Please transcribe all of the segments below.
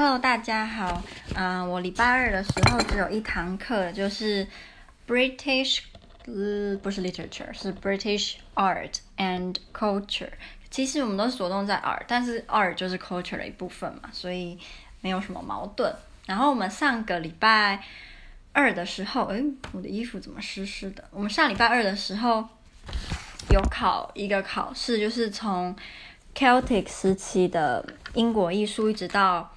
Hello，大家好。嗯、我礼拜二的时候只有一堂课，就是 British，呃，不是 literature，是 British art and culture。其实我们都是着重在 art，但是 art 就是 culture 的一部分嘛，所以没有什么矛盾。然后我们上个礼拜二的时候，诶，我的衣服怎么湿湿的？我们上礼拜二的时候有考一个考试，就是从 Celtic 时期的英国艺术一直到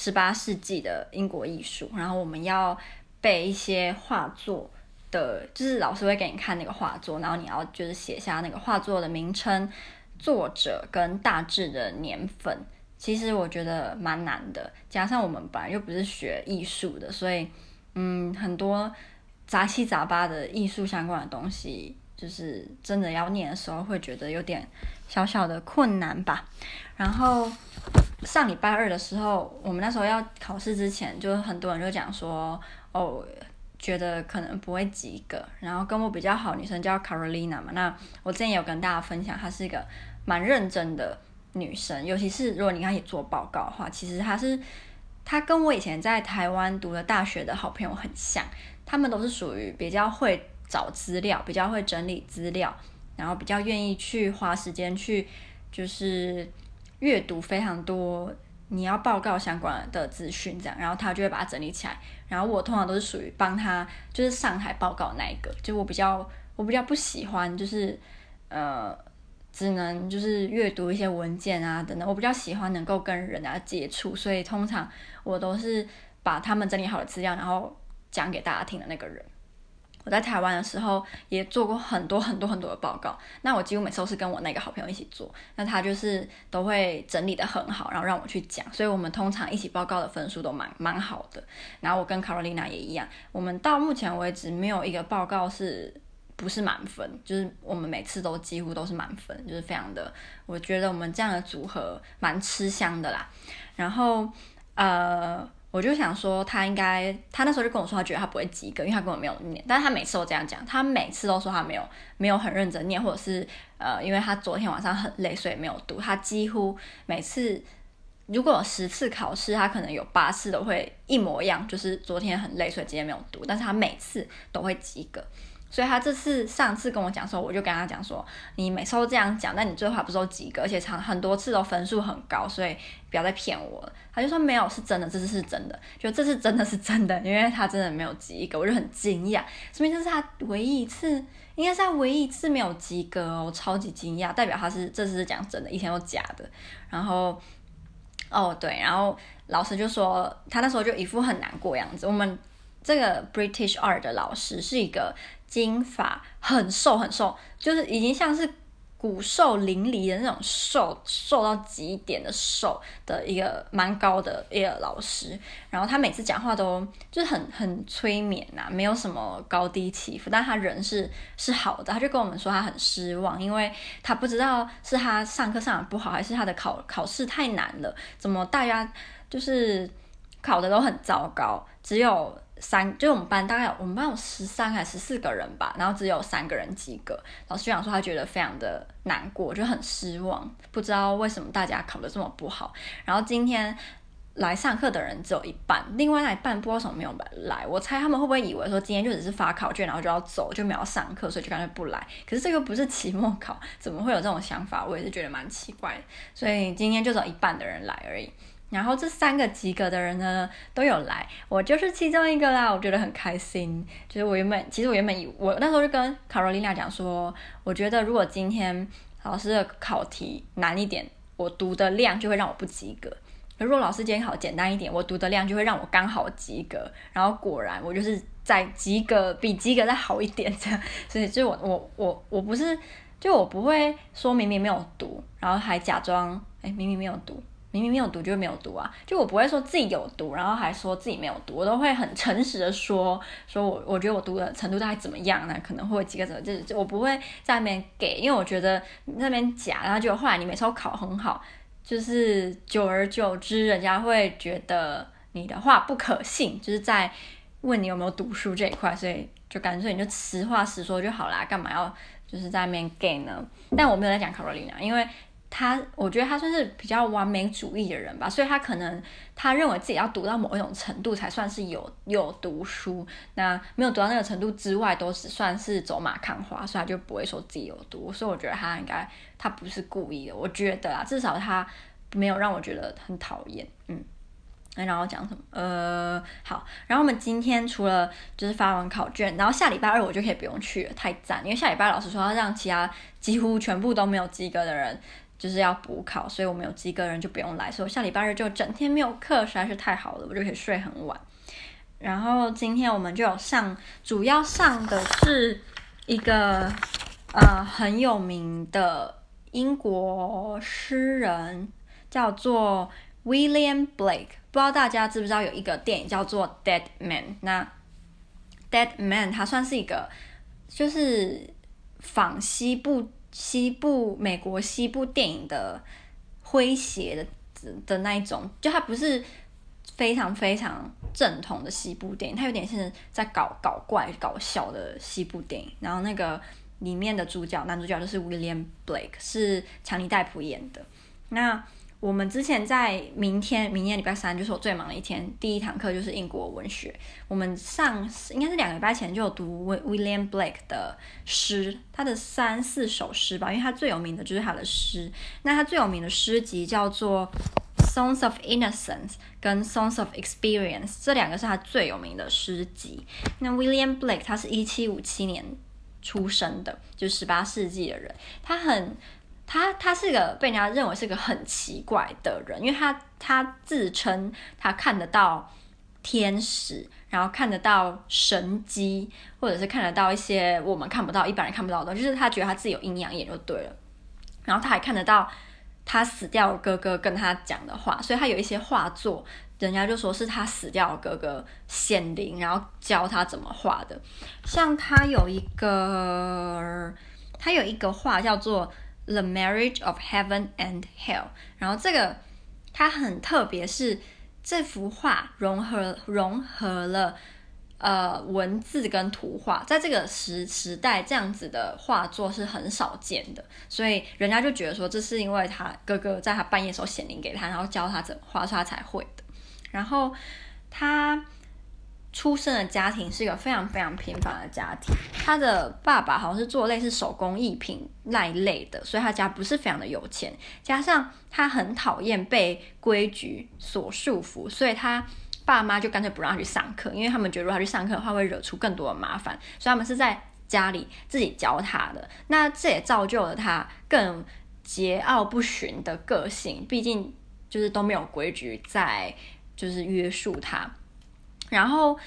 十八世纪的英国艺术，然后我们要背一些画作的，就是老师会给你看那个画作，然后你要就是写下那个画作的名称、作者跟大致的年份。其实我觉得蛮难的，加上我们本来又不是学艺术的，所以嗯，很多杂七杂八的艺术相关的东西，就是真的要念的时候会觉得有点小小的困难吧。然后。上礼拜二的时候，我们那时候要考试之前，就很多人就讲说，哦，觉得可能不会及格。然后跟我比较好女生叫 Carolina 嘛，那我之前有跟大家分享，她是一个蛮认真的女生，尤其是如果你跟她做报告的话，其实她是，她跟我以前在台湾读的大学的好朋友很像，他们都是属于比较会找资料，比较会整理资料，然后比较愿意去花时间去，就是。阅读非常多，你要报告相关的资讯，这样，然后他就会把它整理起来。然后我通常都是属于帮他，就是上台报告那一个。就我比较，我比较不喜欢，就是呃，只能就是阅读一些文件啊等等。我比较喜欢能够跟人家接触，所以通常我都是把他们整理好的资料，然后讲给大家听的那个人。我在台湾的时候也做过很多很多很多的报告，那我几乎每次都是跟我那个好朋友一起做，那他就是都会整理得很好，然后让我去讲，所以我们通常一起报告的分数都蛮蛮好的。然后我跟 Carolina 也一样，我们到目前为止没有一个报告是不是满分，就是我们每次都几乎都是满分，就是非常的，我觉得我们这样的组合蛮吃香的啦。然后呃。我就想说，他应该，他那时候就跟我说，他觉得他不会及格，因为他根本没有念。但是他每次都这样讲，他每次都说他没有，没有很认真念，或者是呃，因为他昨天晚上很累，所以没有读。他几乎每次，如果有十次考试，他可能有八次都会一模一样，就是昨天很累，所以今天没有读。但是他每次都会及格。所以他这次上次跟我讲说，我就跟他讲说，你每次都这样讲，但你最后还不是都及格，而且常很多次都分数很高，所以不要再骗我了。他就说没有，是真的，这次是真的，就这次真的是真的，因为他真的没有及格，我就很惊讶，说明这是他唯一一次，应该是他唯一一次没有及格哦，超级惊讶，代表他是这次是讲真的，以前都假的。然后，哦对，然后老师就说他那时候就一副很难过样子。我们这个 British Art 的老师是一个。金发，很瘦很瘦，就是已经像是骨瘦嶙峋的那种瘦，瘦到极点的瘦的一个蛮高的一个老师。然后他每次讲话都就是很很催眠呐、没有什么高低起伏，但他人是是好的。他就跟我们说他很失望，因为他不知道是他上课上的不好，还是他的考考试太难了，怎么大家就是考的都很糟糕，只有。三，就我们班大概有我们班有十三还是十四个人吧，然后只有三个人及格。老师讲说他觉得非常的难过，就很失望，不知道为什么大家考得这么不好。然后今天来上课的人只有一半，另外那一半不知道什么没有来。我猜他们会不会以为说今天就只是发考卷，然后就要走，就没有上课，所以就干脆不来。可是这个不是期末考，怎么会有这种想法？我也是觉得蛮奇怪。所以今天就只有一半的人来而已。然后这三个及格的人呢，都有来，我就是其中一个啦，我觉得很开心。就是我原本，其实我原本以我那时候就跟卡罗琳娜讲说，我觉得如果今天老师的考题难一点，我读的量就会让我不及格；如果老师今天考简单一点，我读的量就会让我刚好及格。然后果然我就是在及格比及格再好一点这样，所以就我我我我不是，就我不会说明明没有读，然后还假装哎明明没有读。明明没有读就没有读啊，就我不会说自己有读，然后还说自己没有读，我都会很诚实的说，说我我觉得我读的程度大概怎么样呢？可能会几个怎么，就是我不会在那边给，因为我觉得那边假，然后就后来你每次都考很好，就是久而久之，人家会觉得你的话不可信，就是在问你有没有读书这一块，所以就干脆你就实话实说就好啦，干嘛要就是在那边给呢？但我没有在讲卡罗琳娜，因为。他我觉得他算是比较完美主义的人吧，所以他可能他认为自己要读到某一种程度才算是有有读书，那没有读到那个程度之外都是算是走马看花，所以他就不会说自己有读。所以我觉得他应该他不是故意的，我觉得啊，至少他没有让我觉得很讨厌。嗯，然后讲什么？呃，好，然后我们今天除了就是发完考卷，然后下礼拜二我就可以不用去了，太赞！因为下礼拜老师说要让其他几乎全部都没有及格的人。就是要补考，所以我们有及格人就不用来，所以我下礼拜日就整天没有课，实在是太好了，我就可以睡很晚。然后今天我们就有上，主要上的是一个呃很有名的英国诗人，叫做 William Blake。不知道大家知不知道有一个电影叫做《Dead Man》？那《Dead Man》它算是一个就是仿西部。西部美国西部电影的诙谐的的那一种，就它不是非常非常正统的西部电影，它有点像在搞搞怪搞笑的西部电影。然后那个里面的主角男主角就是 William Blake，是强尼戴普演的。那我们之前在明天，明天礼拜三就是我最忙的一天。第一堂课就是英国文学。我们上应该是两个礼拜前就有读 William Blake 的诗，他的三四首诗吧，因为他最有名的就是他的诗。那他最有名的诗集叫做《Songs of Innocence》跟《Songs of Experience》，这两个是他最有名的诗集。那 William Blake 他是一七五七年出生的，就十八世纪的人，他很。他他是个被人家认为是个很奇怪的人，因为他他自称他看得到天使，然后看得到神机，或者是看得到一些我们看不到、一般人看不到的，就是他觉得他自己有阴阳眼就对了。然后他还看得到他死掉哥哥跟他讲的话，所以他有一些画作，人家就说是他死掉哥哥显灵，然后教他怎么画的。像他有一个，他有一个画叫做。The Marriage of Heaven and Hell，然后这个它很特别，是这幅画融合融合了呃文字跟图画，在这个时时代这样子的画作是很少见的，所以人家就觉得说，这是因为他哥哥在他半夜时候显灵给他，然后教他怎么画，他才会的。然后他。出生的家庭是一个非常非常平凡的家庭，他的爸爸好像是做类似手工艺品那一类的，所以他家不是非常的有钱。加上他很讨厌被规矩所束缚，所以他爸妈就干脆不让他去上课，因为他们觉得如果他去上课的话会惹出更多的麻烦，所以他们是在家里自己教他的。那这也造就了他更桀骜不驯的个性，毕竟就是都没有规矩在就是约束他。然后，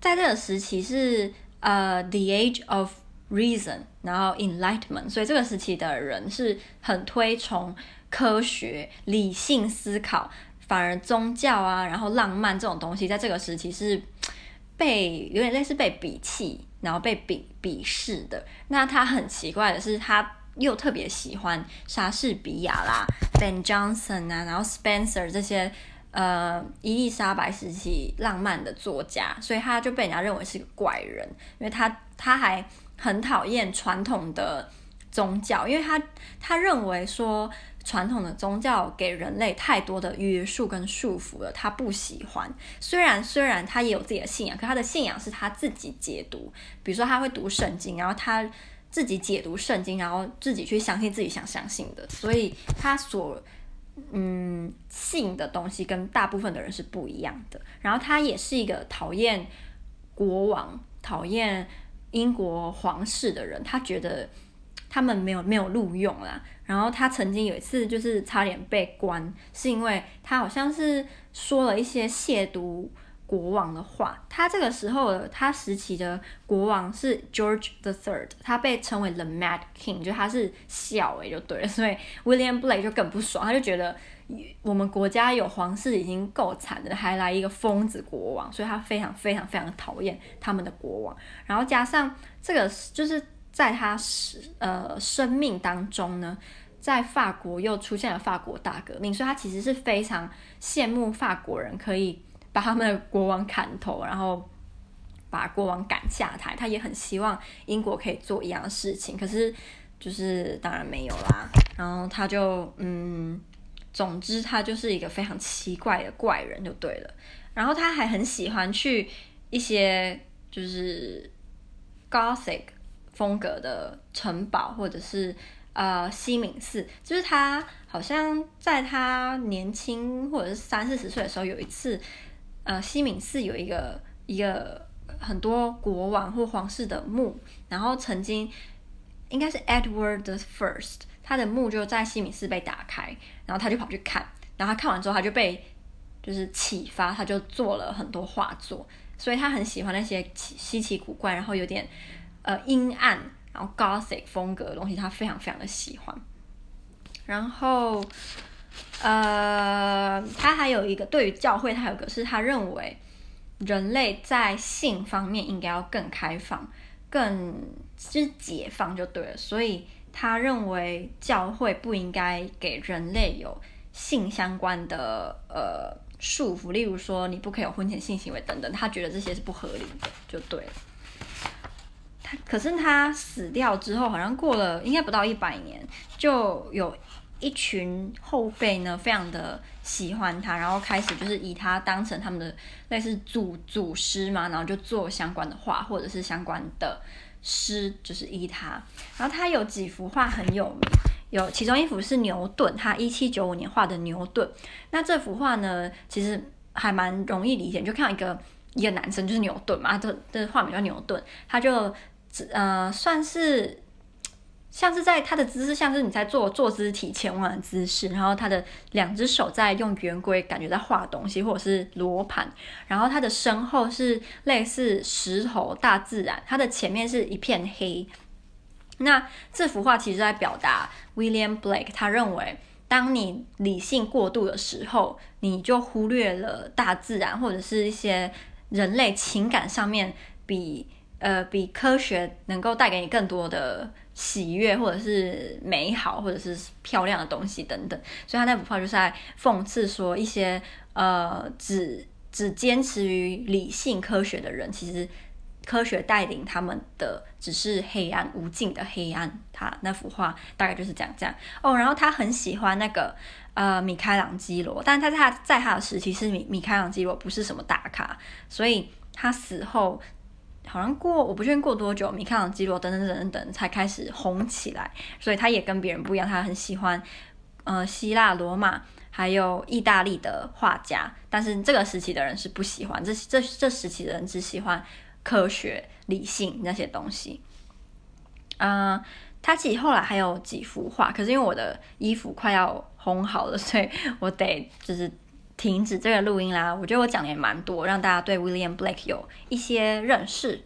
在这个时期是呃、The Age of Reason，然后 Enlightenment，所以这个时期的人是很推崇科学、理性思考，反而宗教啊，然后浪漫这种东西，在这个时期是被有点类似被鄙弃，然后被鄙鄙视的。那他很奇怪的是，他又特别喜欢莎士比亚啦、Ben Jonson 啊，然后 Spencer 这些。呃，伊丽莎白时期浪漫的作家，所以他就被人家认为是个怪人，因为他他还很讨厌传统的宗教，因为他他认为说传统的宗教给人类太多的约束跟束缚了，他不喜欢。虽然虽然他也有自己的信仰，可他的信仰是他自己解读，比如说他会读圣经，然后他自己解读圣经，然后自己去相信自己想相信的，所以他所。嗯，性的东西跟大部分的人是不一样的。然后他也是一个讨厌国王、讨厌英国皇室的人。他觉得他们没有没有录用啦。然后他曾经有一次就是差点被关，是因为他好像是说了一些亵渎。国王的话，他这个时候他时期的国王是 George the Third，他被称为 The Mad King，就他是笑诶就对了，所以 William Blake 就更不爽，他就觉得我们国家有皇室已经够惨的，还来一个疯子国王，所以他非常非常非常讨厌他们的国王。然后加上这个就是在他呃生命当中呢，在法国又出现了法国大革命，所以他其实是非常羡慕法国人可以。把他们的国王砍头，然后把国王赶下台。他也很希望英国可以做一样的事情，可是就是当然没有啦。然后他就嗯，总之他就是一个非常奇怪的怪人就对了。然后他还很喜欢去一些就是 Gothic 风格的城堡，或者是呃西敏寺。就是他好像在他年轻或者是三四十岁的时候，有一次呃西敏寺有一个一个。很多国王或皇室的墓，然后曾经应该是 Edward the First，他的墓就在西敏寺被打开，然后他就跑去看，然后他看完之后他就被就是启发，他就做了很多画作，所以他很喜欢那些奇稀奇古怪，然后有点呃阴暗，然后 Gothic 风格的东西，他非常非常的喜欢。然后呃，他还有一个对于教会，他有一个是他认为。人类在性方面应该要更开放，更就是解放就对了。所以他认为教会不应该给人类有性相关的呃束缚，例如说你不可以有婚前性行为等等。他觉得这些是不合理的，就对了。他可是他死掉之后，好像过了应该不到一百年，就有。一群后辈呢，非常的喜欢他，然后开始就是以他当成他们的类似祖祖师嘛，然后就做相关的画或者是相关的诗，就是依他。然后他有几幅画很有名，有其中一幅是牛顿，他一七九五年画的牛顿。那这幅画呢，其实还蛮容易理解，就看到一个一个男生就是牛顿嘛，这这画名叫牛顿，他就呃算是。像是在他的姿势，像是你在做坐姿体前弯的姿势，然后他的两只手在用圆规感觉在画东西，或者是罗盘，然后他的身后是类似石头大自然，他的前面是一片黑。那这幅画其实在表达 William Blake，他认为当你理性过度的时候，你就忽略了大自然或者是一些人类情感上面比呃比科学能够带给你更多的。喜悦，或者是美好，或者是漂亮的东西等等，所以他那幅画就是在讽刺说，一些呃只只坚持于理性科学的人，其实科学带领他们的只是黑暗，无尽的黑暗。他那幅画大概就是讲这样哦。然后他很喜欢那个呃米开朗基罗，但他在他在他的时期，是米米开朗基罗不是什么大咖，所以他死后。好像过我不确定过多久，米开朗基罗等等等等等才开始红起来，所以他也跟别人不一样，他很喜欢呃希腊、罗马还有意大利的画家，但是这个时期的人是不喜欢，这这这时期的人只喜欢科学、理性那些东西。嗯、他其实后来还有几幅画，可是因为我的衣服快要烘好了，所以我得就是。停止这个录音啦！我觉得我讲的也蛮多，让大家对 William Blake 有一些认识。